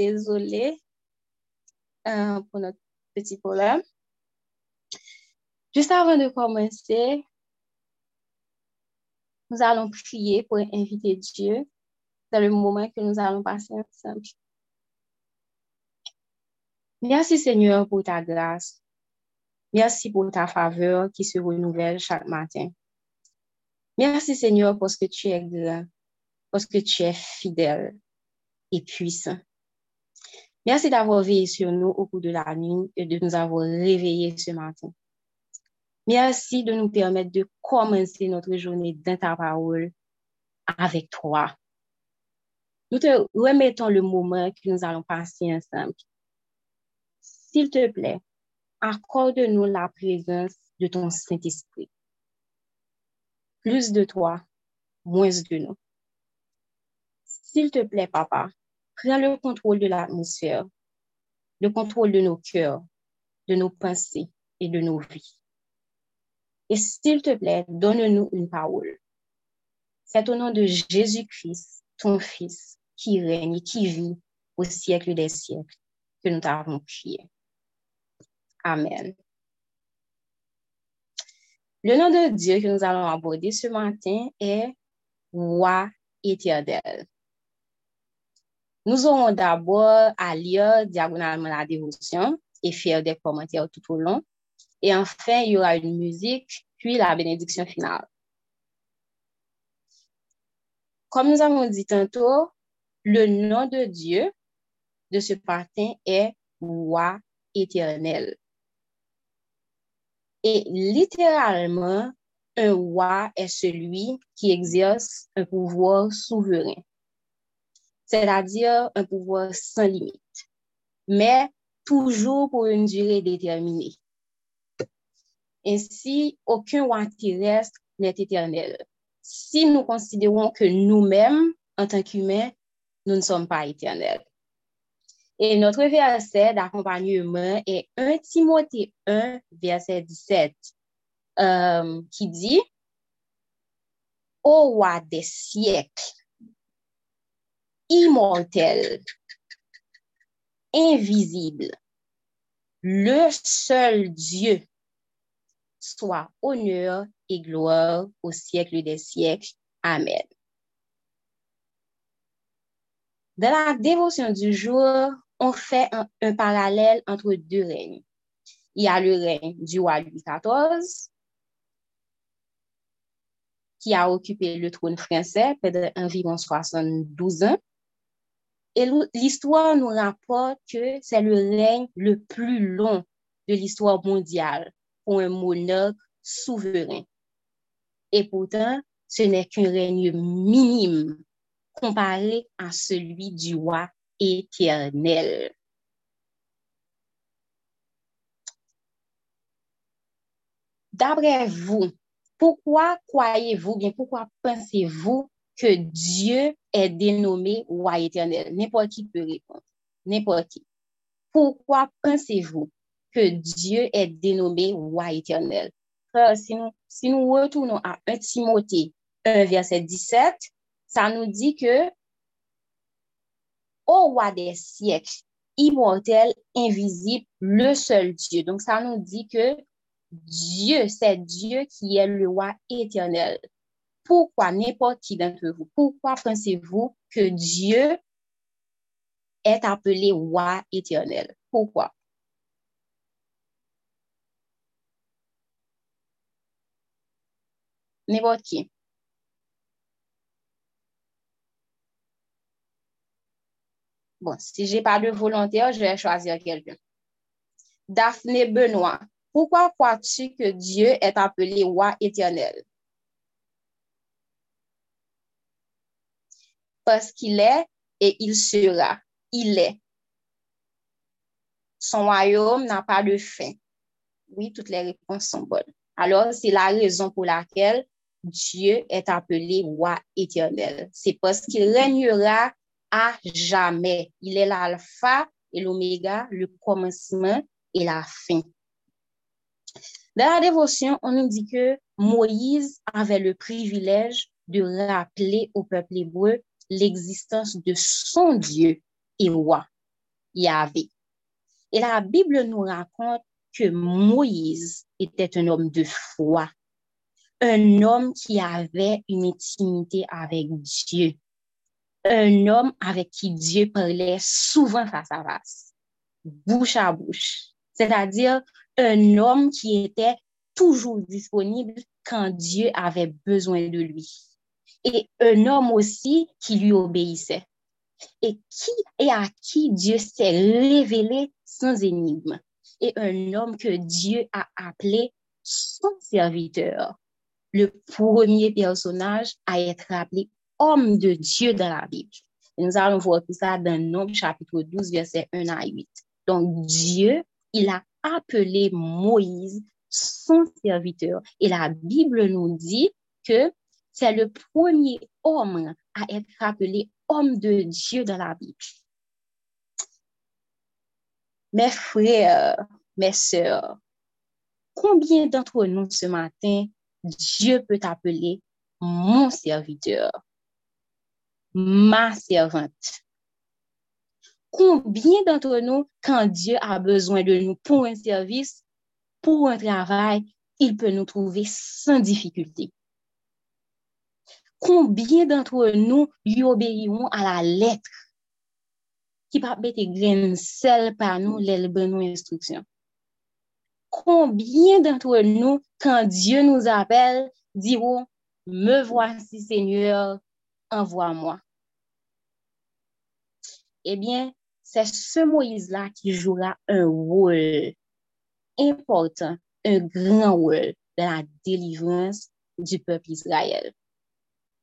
désolé euh, pour notre petit problème. Juste avant de commencer, nous allons prier pour inviter Dieu dans le moment que nous allons passer ensemble. Merci Seigneur pour ta grâce. Merci pour ta faveur qui se renouvelle chaque matin. Merci Seigneur parce que tu es grand, parce que tu es fidèle et puissant. Merci d'avoir veillé sur nous au cours de la nuit et de nous avoir réveillés ce matin. Merci de nous permettre de commencer notre journée dans ta parole avec toi. Nous te remettons le moment que nous allons passer ensemble. S'il te plaît, accorde-nous la présence de ton Saint-Esprit. Plus de toi, moins de nous. S'il te plaît, papa, prends le contrôle de l'atmosphère, le contrôle de nos cœurs, de nos pensées et de nos vies. Et s'il te plaît, donne-nous une parole. C'est au nom de Jésus-Christ, ton Fils, qui règne et qui vit au siècle des siècles, que nous t'avons prié. Amen. Le nom de Dieu que nous allons aborder ce matin est Roi éternel. Nous aurons d'abord à lire diagonalement la dévotion et faire des commentaires tout au long. Et enfin, il y aura une musique, puis la bénédiction finale. Comme nous avons dit tantôt, le nom de Dieu de ce matin est Roi éternel. Et littéralement, un roi est celui qui exerce un pouvoir souverain, c'est-à-dire un pouvoir sans limite, mais toujours pour une durée déterminée. Ainsi, aucun roi terrestre n'est éternel. Si nous considérons que nous-mêmes, en tant qu'humains, nous ne sommes pas éternels. Et notre verset d'accompagnement est 1 Timothée 1, verset 17, euh, qui dit, Ô roi des siècles, immortel, invisible, le seul Dieu, soit honneur et gloire au siècle des siècles. Amen. Dans la dévotion du jour, on fait un, parallèle entre deux règnes. Il y a le règne du roi Louis XIV, qui a occupé le trône français pendant environ 72 ans. Et l'histoire nous rapporte que c'est le règne le plus long de l'histoire mondiale pour un monarque souverain. Et pourtant, ce n'est qu'un règne minime comparé à celui du roi éternel. D'après vous, pourquoi croyez-vous, bien pourquoi pensez-vous que Dieu est dénommé roi éternel? N'importe qui peut répondre. N'importe qui. Pourquoi pensez-vous que Dieu est dénommé roi éternel? Si nous, si nous retournons à 1 Timothée 1, verset 17, ça nous dit que au roi des siècles, immortel, invisible, le seul Dieu. Donc, ça nous dit que Dieu, c'est Dieu qui est le roi éternel. Pourquoi, n'importe qui d'entre vous, pourquoi pensez-vous que Dieu est appelé roi éternel? Pourquoi? N'importe qui. Bon, si j'ai pas de volontaire, je vais choisir quelqu'un. Daphné Benoît, pourquoi crois-tu que Dieu est appelé roi éternel? Parce qu'il est et il sera. Il est. Son royaume n'a pas de fin. Oui, toutes les réponses sont bonnes. Alors, c'est la raison pour laquelle Dieu est appelé roi éternel. C'est parce qu'il régnera à jamais. Il est l'alpha et l'oméga, le commencement et la fin. Dans la dévotion, on nous dit que Moïse avait le privilège de rappeler au peuple hébreu l'existence de son Dieu et roi. Yahvé. Et la Bible nous raconte que Moïse était un homme de foi, un homme qui avait une intimité avec Dieu, un homme avec qui Dieu parlait souvent face à face, bouche à bouche, c'est-à-dire un homme qui était toujours disponible quand Dieu avait besoin de lui. Et un homme aussi qui lui obéissait. Et qui et à qui Dieu s'est révélé sans énigme. Et un homme que Dieu a appelé son serviteur. Le premier personnage à être appelé homme de Dieu dans la Bible. Nous allons voir tout ça dans Nombre chapitre 12, verset 1 à 8. Donc Dieu, il a appelé Moïse son serviteur. Et la Bible nous dit que c'est le premier homme à être appelé homme de Dieu dans la Bible. Mes frères, mes sœurs, combien d'entre nous ce matin, Dieu peut appeler mon serviteur, ma servante? Combien d'entre nous, quand Dieu a besoin de nous pour un service, pour un travail, il peut nous trouver sans difficulté? combien d'entre nous y obéiront à la lettre qui va mettre grain sel par nous les bonnes instructions? Combien d'entre nous, quand Dieu nous appelle, diront Me voici, Seigneur, envoie-moi. Eh bien, c'est ce Moïse-là qui jouera un rôle important, un grand rôle dans la délivrance du peuple Israël.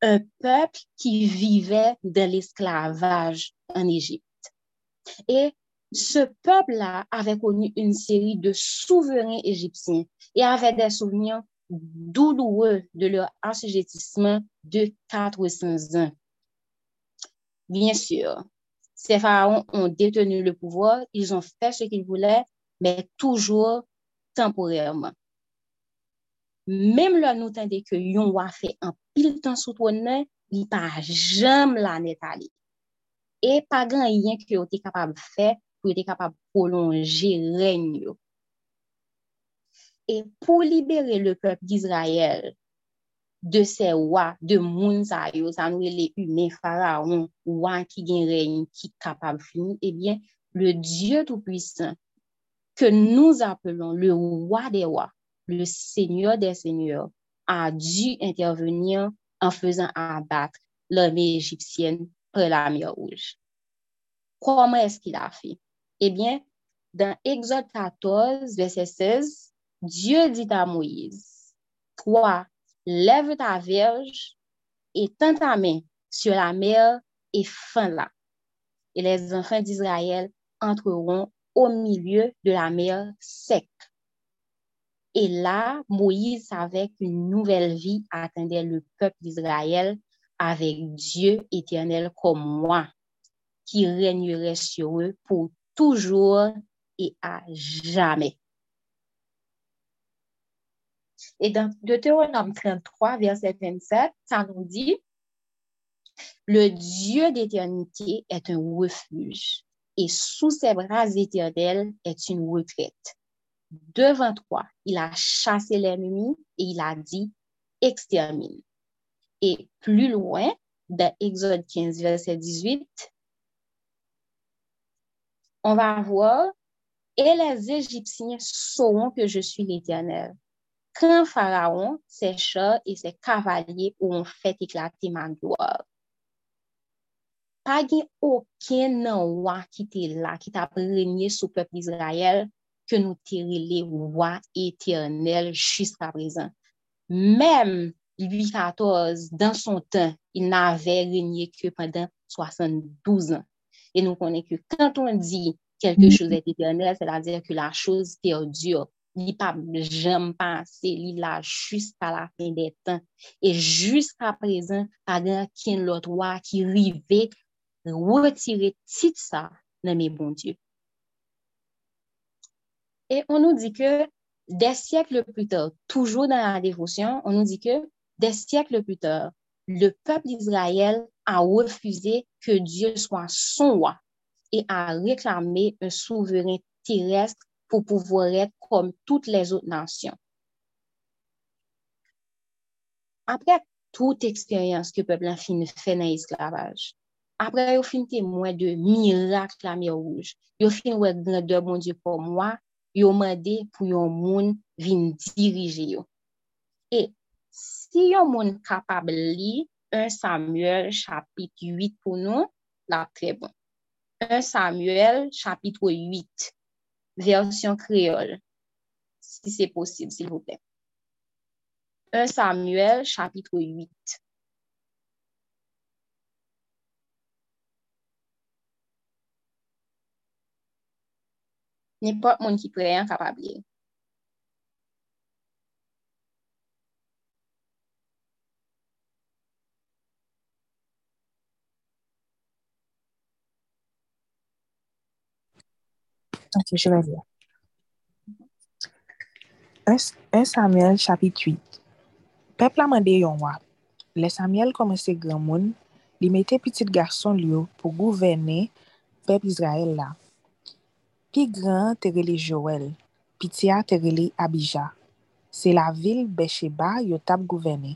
Un peuple qui vivait de l'esclavage en Égypte. Et ce peuple-là avait connu une série de souverains égyptiens et avait des souvenirs douloureux de leur assujettissement de 400 ans. Bien sûr, ces pharaons ont détenu le pouvoir, ils ont fait ce qu'ils voulaient, mais toujours temporairement. Mem lò nou tende ke yon wafè an pil tan sou tonnen, li pa jam la net ale. E pa gan yon ki yo te kapab fè, ki yo te kapab prolonje renn yo. E pou libere le pep d'Israël de se wak, de moun sa yo, sa nou ele yume faraon, wak ki gen renn ki kapab fini, ebyen, le Diyo Tout-Puissant, ke nou apelon le wak de wak, le Seigneur des Seigneurs a dû intervenir en faisant abattre l'armée égyptienne près la mer Rouge. Comment est-ce qu'il a fait? Eh bien, dans Exode 14, verset 16, Dieu dit à Moïse, Toi, lève ta verge et tends ta main sur la mer et fends-la. Et les enfants d'Israël entreront au milieu de la mer sec. Et là, Moïse savait qu'une nouvelle vie attendait le peuple d'Israël avec Dieu éternel comme moi, qui régnerait sur eux pour toujours et à jamais. Et dans Deutéronome 33, verset 27, ça nous dit, le Dieu d'éternité est un refuge et sous ses bras éternels est une retraite. Devant toi, il a chassé l'ennemi et il a dit, extermine. Et plus loin, dans Exode 15, verset 18, on va voir, et les Égyptiens sauront que je suis l'Éternel quand Pharaon, ses chats et ses cavaliers ont fait éclater ma gloire. Pas aucun roi qui était là, qui t'a régné sur le peuple d'Israël, ke nou terele wwa eternel jiska prezan. Mem, Louis XIV, dan son tan, il n'avè renyen ke pandan 72 an. E nou konen ke kant on di kelke chouz et eternel, se la dire ke la chouz perdure, li pa jem panse, li la jiska la fin de tan. E jiska prezan, pa gen ken lot wwa ki rive, wotire tit sa nan me bon Diyo. Et on nous dit que des siècles plus tard, toujours dans la dévotion, on nous dit que des siècles plus tard, le peuple d'Israël a refusé que Dieu soit son roi. et à réclamer un souverain terrestre pour pouvoir être comme toutes les autres nations. Après toute expérience que le peuple a fait dans l'esclavage, après il fin témoin de miracles mer rouge, il fin ouais grandeur mon Dieu pour moi, yo mande pou yon moun vin dirije yo. E si yon moun kapab li, 1 Samuel chapit 8 pou nou, la pre bon. 1 Samuel chapitre 8, versyon kreol, si se posib, s'il vous plè. 1 Samuel chapitre 8, nipot moun ki pre an. Ok, je vais lire. 1 Samuel chapit 8 Pepl mande yon wap. Le Samuel komanse gran moun, li mette pitit garson liyo pou gouvene pep Israel la. Pi gran te rele Joel, pi tia te rele Abija. Se la vil Becheba yo tap gouvene.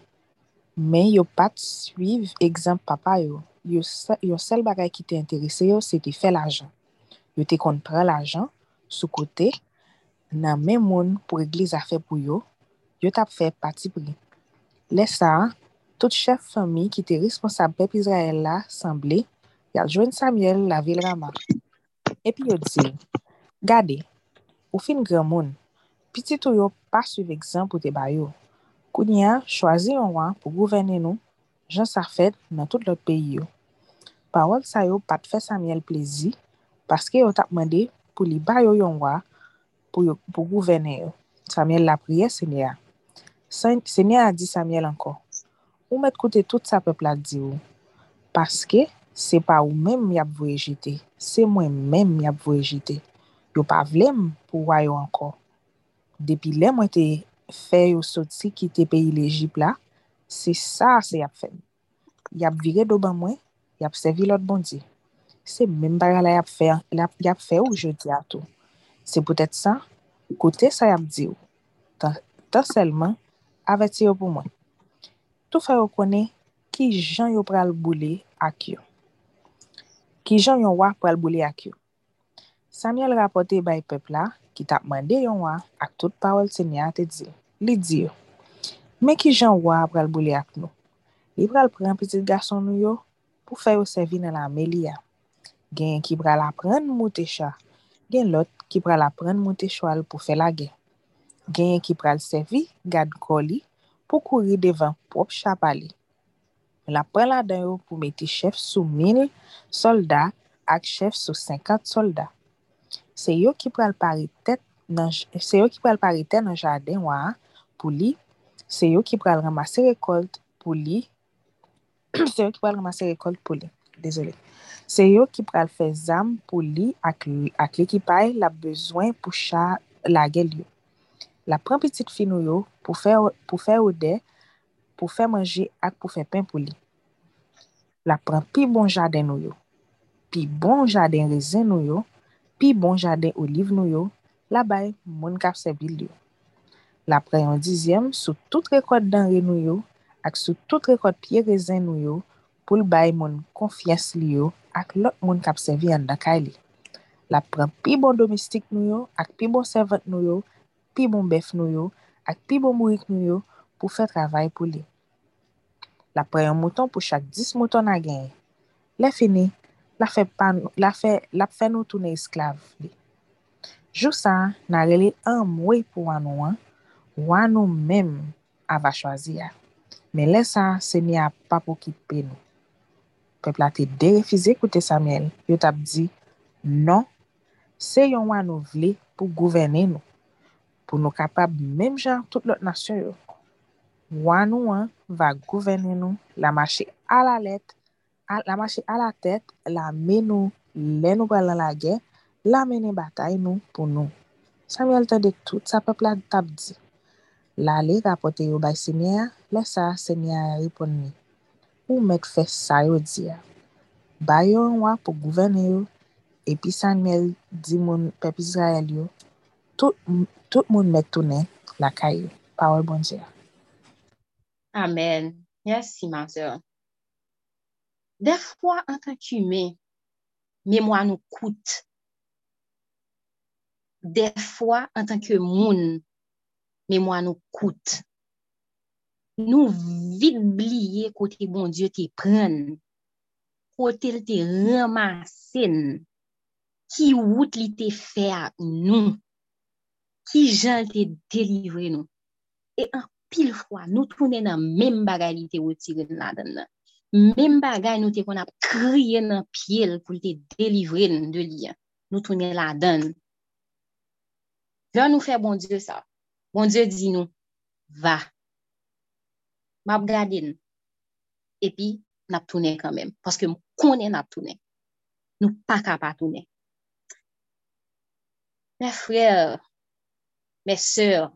Men yo pat suiv ekzamp papa yo. Yo, se, yo sel bagay ki te interese yo, se te fe l'ajan. Yo te kon pre l'ajan, sou kote, nan men moun pou egliz a fe pou yo, yo tap fe pati pri. Le sa, tout chef fami ki te responsab pep Israel la, sanble, yal jwen Samuel la vil rama. Epi yo di, Gade, ou fin gran moun, piti tou yo pa suiv ekzamp ou te bayo. Kouni an, chwazi yon wan pou gouvene nou, jan sa fed nan tout lot peyi yo. Parol sa yo pat fè Samuel plezi, paske yo tap mande pou li bayo yon wan pou, pou gouvene yo. Samuel la priye senye a. Senye a di Samuel anko, ou met koute tout sa pepla di ou, paske se pa ou men mi ap vwe jite, se mwen men mi ap vwe jite. yo pa vlem pou wayo anko. Depi lem mwen te fe yo soti ki te peyi lejip la, se sa se yap fe. Yap vire do ban mwen, yap sevi lot bondi. Se men bara la yap fe, yap fè ou jodi ato. Se pwetet sa, kote sa yap di ou. Tan, tan selman, aveti yo pou mwen. Tou fè yo kone ki jan yo pral boule ak yo. Ki jan yo wak pral boule ak yo. Samuel rapote bay pepla ki tap mande yon wa ak tout pawel se nye ate di. Li di yo, men ki jan wa pral boule ak nou. Li pral pran pitit gason nou yo pou fè yo sevi nan la meli ya. Gen ki pral apren mwote cha, gen lot ki pral apren mwote chwal pou fè la gen. Gen ki pral sevi gad koli pou kouri devan pop chapali. La pral adan yo pou meti chef sou mil soldat ak chef sou 50 soldat. se yo ki pral paritet nan, parite nan jaden waa pou li, se yo ki pral ramase rekolt pou li, se yo ki pral ramase rekolt pou li, Désolé. se yo ki pral fe zam pou li ak, ak l'ekipay la bezwen pou cha la gel yo. La pran pitit fin nou yo pou fe, pou fe ode, pou fe manje ak pou fe pen pou li. La pran pi bon jaden nou yo, pi bon jaden rezen nou yo, pi bon jaden oliv nou yo, la bay moun kap se bil yo. La preyon dizyem sou tout rekod danre nou yo ak sou tout rekod piye rezen nou yo pou l bay moun konfians li yo ak lot moun kap se vi an dakay li. La preyon pi bon domestik nou yo ak pi bon servant nou yo, pi bon bef nou yo ak pi bon mourik nou yo pou fè travay pou li. La preyon mouton pou chak 10 mouton a genye. Le fini, la fè, pan, la fe, la fe nou toune esklav li. Jou sa, nan rele an mwe pou an nou an, wan nou mem ava chwazi ya. Men lè sa, se ni a pa pou ki pe nou. Pepla te derefize koute Samuel, yo tap di, non, se yon wan nou vle pou gouvene nou, pou nou kapab mèm jan tout lot nasyon yo. Wan nou an va gouvene nou la mache ala let la mache a la tet, la men nou, lè nou balan la gen, la menen batay nou pou nou. Samuel tan de tout sa pepla tap di. La li rapote yo bay senye, lè sa senye ripon ni. Ou met fè sa yo di ya. Bay yo an wak pou gouvene yo, epi Samuel di moun pep Israel yo, tout, tout moun met tounen la kay yo. Pawe bonje ya. Amen. Yes, Simansel. Defwa an tank yume, memwa nou koute. Defwa an tank yu moun, memwa nou koute. Nou vit bliye kote bon Diyo te pren, kote te remasen, ki wout li te fe a nou, ki jan te delivre nou. E an pil fwa, nou tounen nan men bagalite wout si gen la den nan. Mem bagay nou te kon ap kriye nan piel pou te delivre nan de li. Nou tounen la dan. Lan nou fe bon Diyo sa. Bon Diyo di nou, va. Map gade nou. Epi, nap tounen kanmen. Paske m konen nap tounen. Nou pa ka pa tounen. Mè frèl, mè sèr,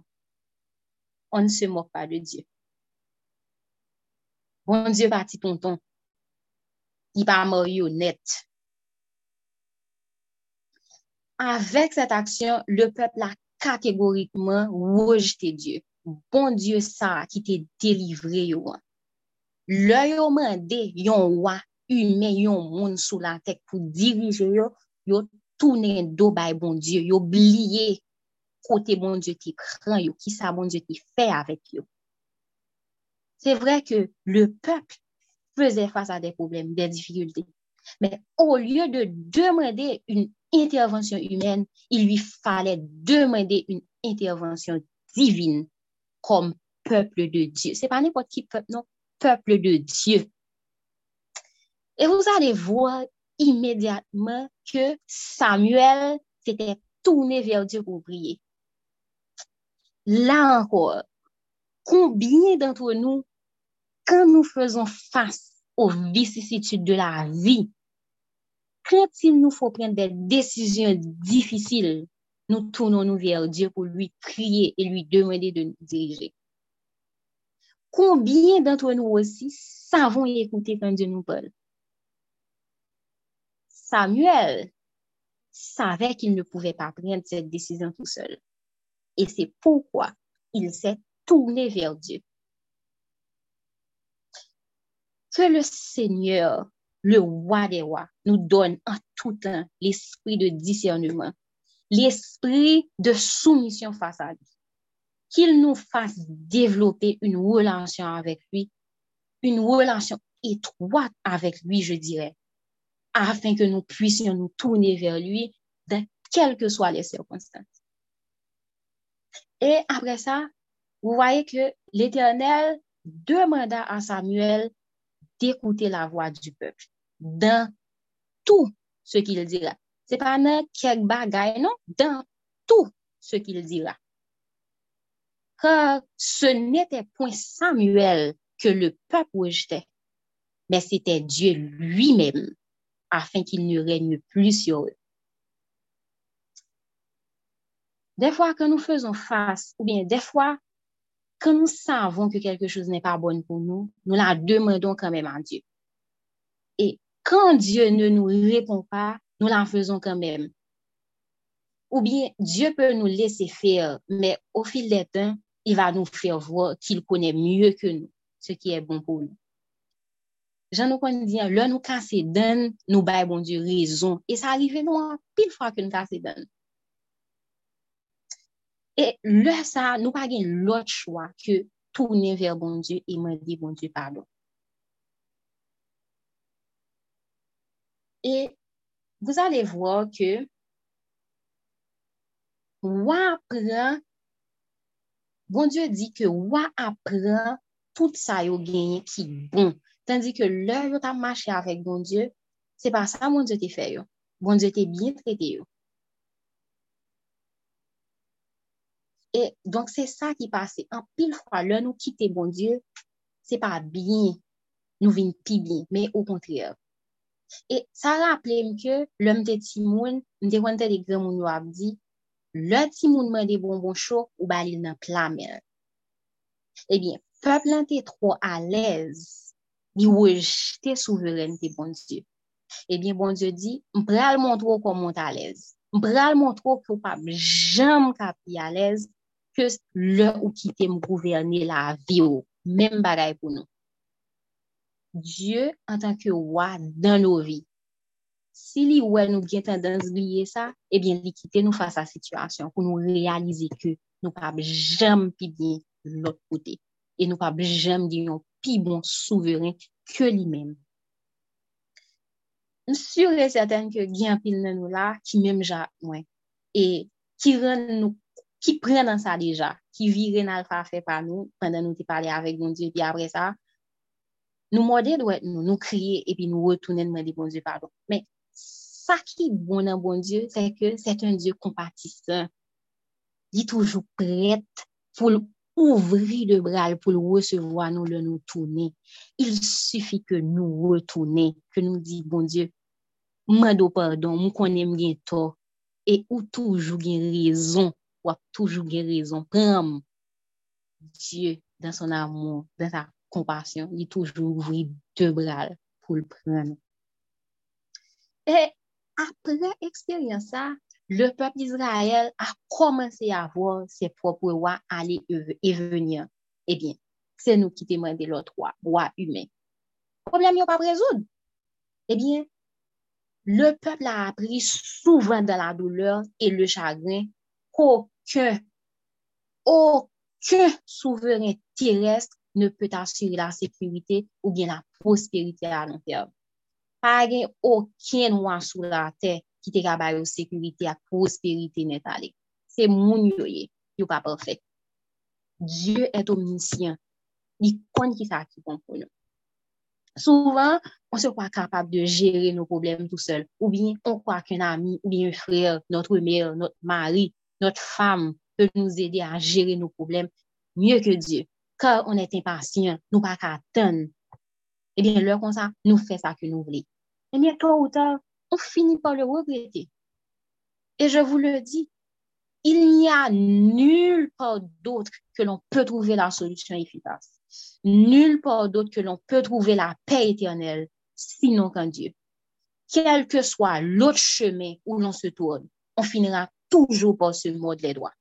on ne se mok pa de Diyo. Bon Diyo pati tonton. I pa marionet. Avèk set aksyon, le pepl a kategorikman wojte Diyo. Bon Diyo sa ki te delivre yo an. Lè yo mande yon wak yume yon moun sou la tek pou dirije yo, yo tounen do bay bon Diyo, yo bliye kote bon Diyo ti pran yo, ki sa bon Diyo ti fe avèk yo. C'est vrai que le peuple faisait face à des problèmes, des difficultés. Mais au lieu de demander une intervention humaine, il lui fallait demander une intervention divine comme peuple de Dieu. C'est pas n'importe qui peuple, non, peuple de Dieu. Et vous allez voir immédiatement que Samuel s'était tourné vers Dieu pour prier. Là encore, combien d'entre nous quand nous faisons face aux vicissitudes de la vie, quand il nous faut prendre des décisions difficiles, nous tournons-nous vers Dieu pour lui prier et lui demander de nous diriger. Combien d'entre nous aussi savons écouter quand Dieu nous parle? Samuel savait qu'il ne pouvait pas prendre cette décision tout seul. Et c'est pourquoi il s'est tourné vers Dieu. Que le Seigneur, le roi des rois, nous donne en tout temps l'esprit de discernement, l'esprit de soumission face à lui. Qu'il nous fasse développer une relation avec lui, une relation étroite avec lui, je dirais, afin que nous puissions nous tourner vers lui dans quelles que soient les circonstances. Et après ça, vous voyez que l'Éternel demanda à Samuel d'écouter la voix du peuple dans tout ce qu'il dira. C'est pas dans quelques bagailles, non, dans tout ce qu'il dira. Car ce n'était point Samuel que le peuple rejetait, mais c'était Dieu lui-même afin qu'il ne règne plus sur eux. Des fois que nous faisons face, ou bien des fois quand nous savons que quelque chose n'est pas bon pour nous, nous la demandons quand même à Dieu. Et quand Dieu ne nous répond pas, nous la faisons quand même. Ou bien Dieu peut nous laisser faire, mais au fil des temps, il va nous faire voir qu'il connaît mieux que nous ce qui est bon pour nous. Jean nous connaît dit, là nous casser d'un, nous bail bon Dieu raison. Et ça arrive nous pile fois que nous casser E lè sa, nou pa gen lot chwa ke tourne ver bon Diyo e mwen di bon Diyo pardon. E vous allez voir que wapren, bon Dieu dit que wapren tout sa yo genye ki bon. Tandis que lè yo ta mache avèk bon Dieu, se pa sa bon Dieu te fè yo. Bon Dieu te bien traite yo. E donk se sa ki pase, an pil fwa lè nou kite bon Diyo, se pa bin nou vin pi bin, men ou kontriye. E sa rappele m ke lè m te timoun, m te kontre de gre moun yo ap di, lè timoun mè de bonbon chou ou balil nan plamen. Ebyen, pep lan te tro alèz, di wè jte souveren te bon Diyo. Ebyen, bon Diyo di, m pral moun tro kon moun talèz. M pral moun tro ki ou pa jam kapi alèz, ke lè ou kite m gouverne la vi ou. Mem bagay pou nou. Diyo an tanke wwa dan nou vi. Si li wè nou gen tendans liye sa, eh ebyen li kite nou fasa situasyon pou nou realize ke nou pab jem pi bin lòt kote. E nou pab jem di yon pi bon souveren ke li men. Sur e seten ke gen pil nan nou la ki menm ja mwen. E ki ren nou ki pren nan sa deja, ki vire nan alfa fe pa nou, pandan nou te pale avek bon Diyo, pi apre sa, nou mwode dwe nou, nou kriye, epi nou wotounen mwen di bon Diyo pardon. Men, sa ki bon nan bon Diyo, se ke se te un Diyo kompatisan, di toujou prete pou l'ouvri de bral, pou l'wesevoa nou le nou toune. Il sufi ke nou wetoune, ke nou di bon Diyo, mwen do pardon, mwen konen mwen gen to, e ou toujou gen rezon wap toujou gen rezon, pram Diyo dan son amon, dan sa kompasyon, li toujou ouvri de bral pou l'pren. E apre eksperyansa, le pep Israel a komanse a vo se propre wak ale e venyen. Ebyen, se nou ki temwen de lot wak, wak humen. Problem yo pa prezoud. Ebyen, le pep la apri souvan dan la douleur e le chagrin que aucun souverain terrestre ne peut assurer la sécurité ou bien la prospérité à long terme. Pas gen aucun ouan sous la terre qui te gabaye ou sécurité à prospérité net allée. C'est moun yoye, yo pa parfait. Dieu est omniscient. Li kon ki sa ki kon pou nou. Souvan, on se kwa kapab de jere nou problem tout seul. Ou bien, on kwa kwen ami, ou bien un frère, notre mère, notre mari, notre femme peut nous aider à gérer nos problèmes mieux que Dieu. ka on et impasyen, nou pa ka ten, ebyen lè kon sa, nou fè sa ke nou vle. Ebyen, to ou ta, on fini pa le regrete. E je vous le di, il n'y a nul pa d'autre ke l'on peut trouver la solution efficace. Nul pa d'autre ke l'on peut trouver la paix éternelle, sinon kan Dieu. Quel que soit l'autre chemin ou l'on se tourne, on finira toujou pou se mod le doa.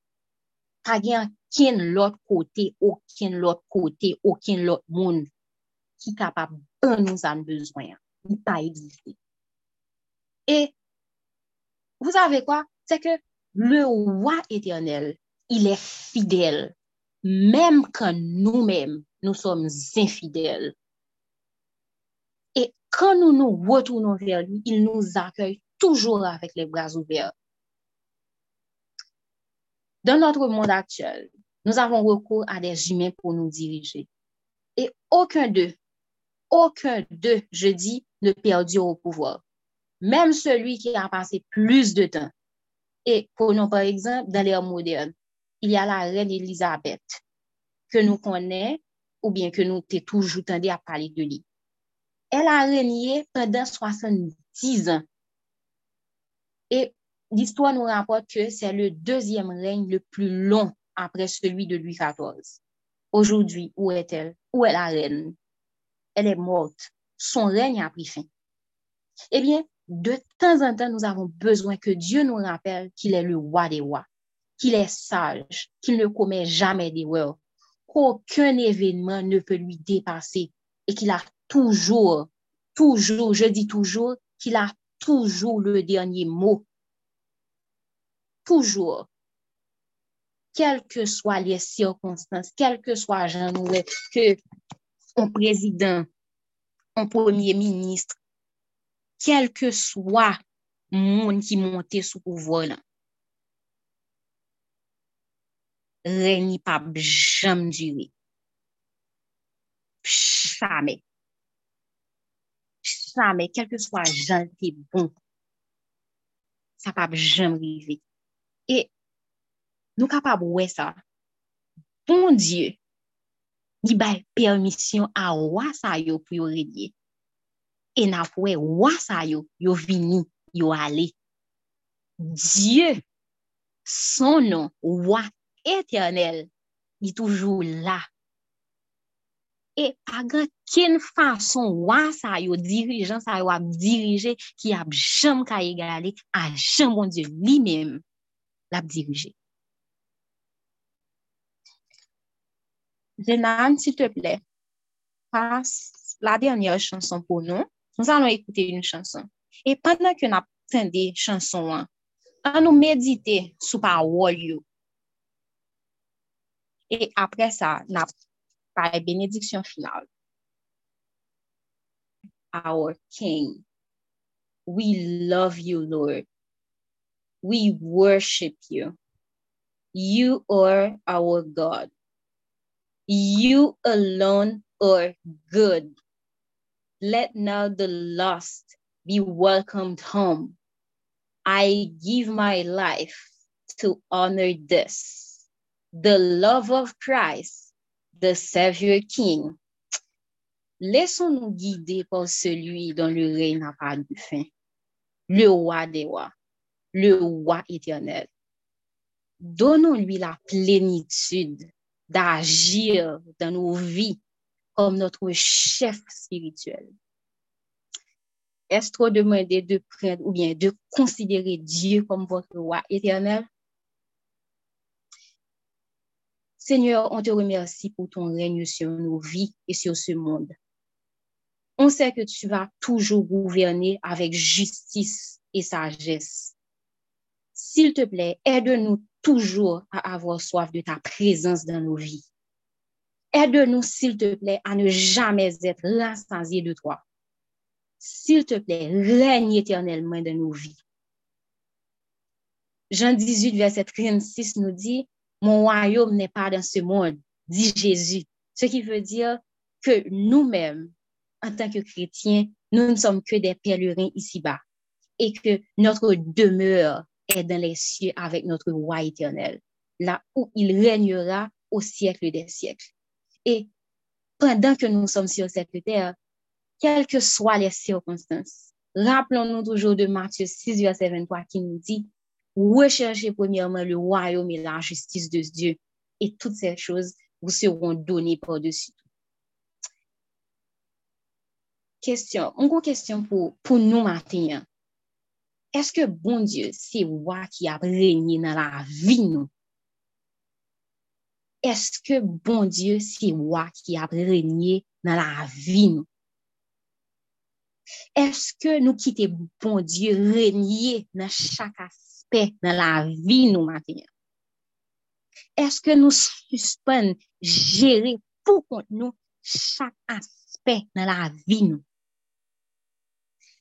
Pa gen ken lot kote, ou ken lot kote, ou ken lot moun ki kapap ban nou zan bezwayan. Ni pa egzite. Et, vous savez quoi? C'est que le roi éternel, il est fidèle. Même quand nous-mêmes, nous sommes infidèles. Et quand nous nous retournons vers lui, il nous accueille toujours avec les bras ouverts. Dans notre monde actuel, nous avons recours à des humains pour nous diriger. Et aucun d'eux, aucun d'eux, je dis, ne perdure au pouvoir. Même celui qui a passé plus de temps. Et prenons par exemple, dans l'ère moderne, il y a la reine Elisabeth, que nous connaissons, ou bien que nous t'es toujours tendu à parler de lui. Elle a régné pendant 70 ans. Et l'histoire nous rapporte que c'est le deuxième règne le plus long après celui de Louis XIV. Aujourd'hui, où est-elle? Où est la reine? Elle est morte. Son règne a pris fin. Eh bien, de temps en temps, nous avons besoin que Dieu nous rappelle qu'il est le roi des rois, qu'il est sage, qu'il ne commet jamais d'erreur, qu'aucun événement ne peut lui dépasser et qu'il a toujours, toujours, je dis toujours, qu'il a toujours le dernier mot toujou, kelke swa liye sirkonstans, kelke swa jan nou e, ke an prezident, an premier ministre, kelke swa moun ki monte sou pouvo lan. Reni pa jam diwi. Chame. Chame, kelke swa jan te bon, sa pa jam rivi. E nou kapab wè sa. Bon Diyo, di bay permisyon a wwa sa yo pou yo redye. E na pou wè wwa sa yo, yo vini, yo ale. Diyo, son nou wwa eternel, di toujou la. E agan ken fason wwa sa yo dirijan, sa yo ap dirije, ki ap jom ka egale, a jom bon Diyo li menm. lap dirije. Jenan, s'il te plè, passe la dernière chanson pou nou. Nou alon ekoute yon chanson. E pandan ki yon ap tende chanson an, an nou medite sou pa wol yo. E apre sa, nap pare benediksyon final. Our King, we love you, Lord. We worship you. You are our God. You alone are good. Let now the lost be welcomed home. I give my life to honor this, the love of Christ the Savior King. Laissons-nous guider par celui dont le règne n'a pas de fin, le roi des rois, le roi éternel. Donnons-lui la plénitude d'agir dans nos vies comme notre chef spirituel. Est-ce trop demandé de prendre ou bien de considérer Dieu comme votre roi éternel? Seigneur, on te remercie pour ton règne sur nos vies et sur ce monde. On sait que tu vas toujours gouverner avec justice et sagesse. S'il te plaît, aide-nous toujours à avoir soif de ta présence dans nos vies. Aide-nous, s'il te plaît, à ne jamais être rassasiés de toi. S'il te plaît, règne éternellement dans nos vies. Jean 18, verset 36 nous dit, mon royaume n'est pas dans ce monde, dit Jésus. Ce qui veut dire que nous-mêmes, en tant que chrétiens, nous ne sommes que des pèlerins ici-bas et que notre demeure est dans les cieux avec notre roi éternel, là où il régnera au siècle des siècles. Et pendant que nous sommes sur cette terre, quelles que soient les circonstances, rappelons-nous toujours de Matthieu 6, verset 23 qui nous dit, recherchez premièrement le royaume et la justice de Dieu, et toutes ces choses vous seront données par-dessus. Question, une question pour, pour nous maintenant. Est-ce que bon Dieu, c'est moi qui a régné dans la vie? Est-ce que bon Dieu, c'est moi qui a régné dans la vie? Est-ce que nous quittons bon Dieu régner dans chaque aspect dans la vie? Est-ce que nous suspendons gérer pour nous chaque aspect dans la vie?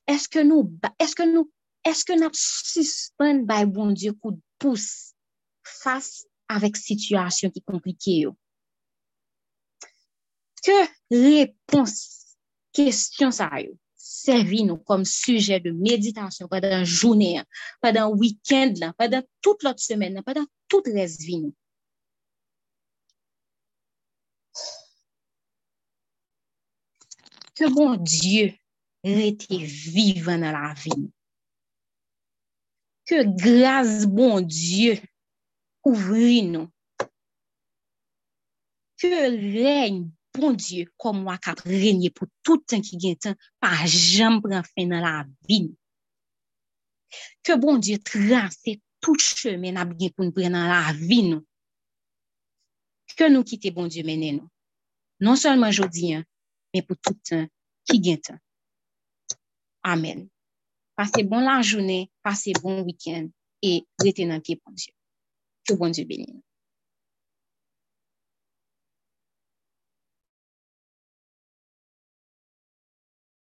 Est-ce que nous, eske nap suspend bay bon Diyo kou d'pous fas avèk situasyon ki komplike yo? Ke repons kestyon sa yo servi nou kom suje de meditasyon padan jounen, padan wikend lan, padan tout lot semen lan, padan tout resvi nou? Ke bon Diyo rete vivan nan la vi nou? ke grase bon Diyo ouvri nou. Ke reyne bon Diyo kom wak ap reynye pou toutan ki gen tan pa jam pran fe nan la vin. Ke bon Diyo trase tout chemen ap gen pou nou pran nan la vin nou. Ke nou kite bon Diyo menen nou. Non solman jodi an, men pou toutan ki gen tan. Amen. Pase bon la jounen, pase bon wikend, e rete nan pi bon Diyo. Tou bon Diyo benin.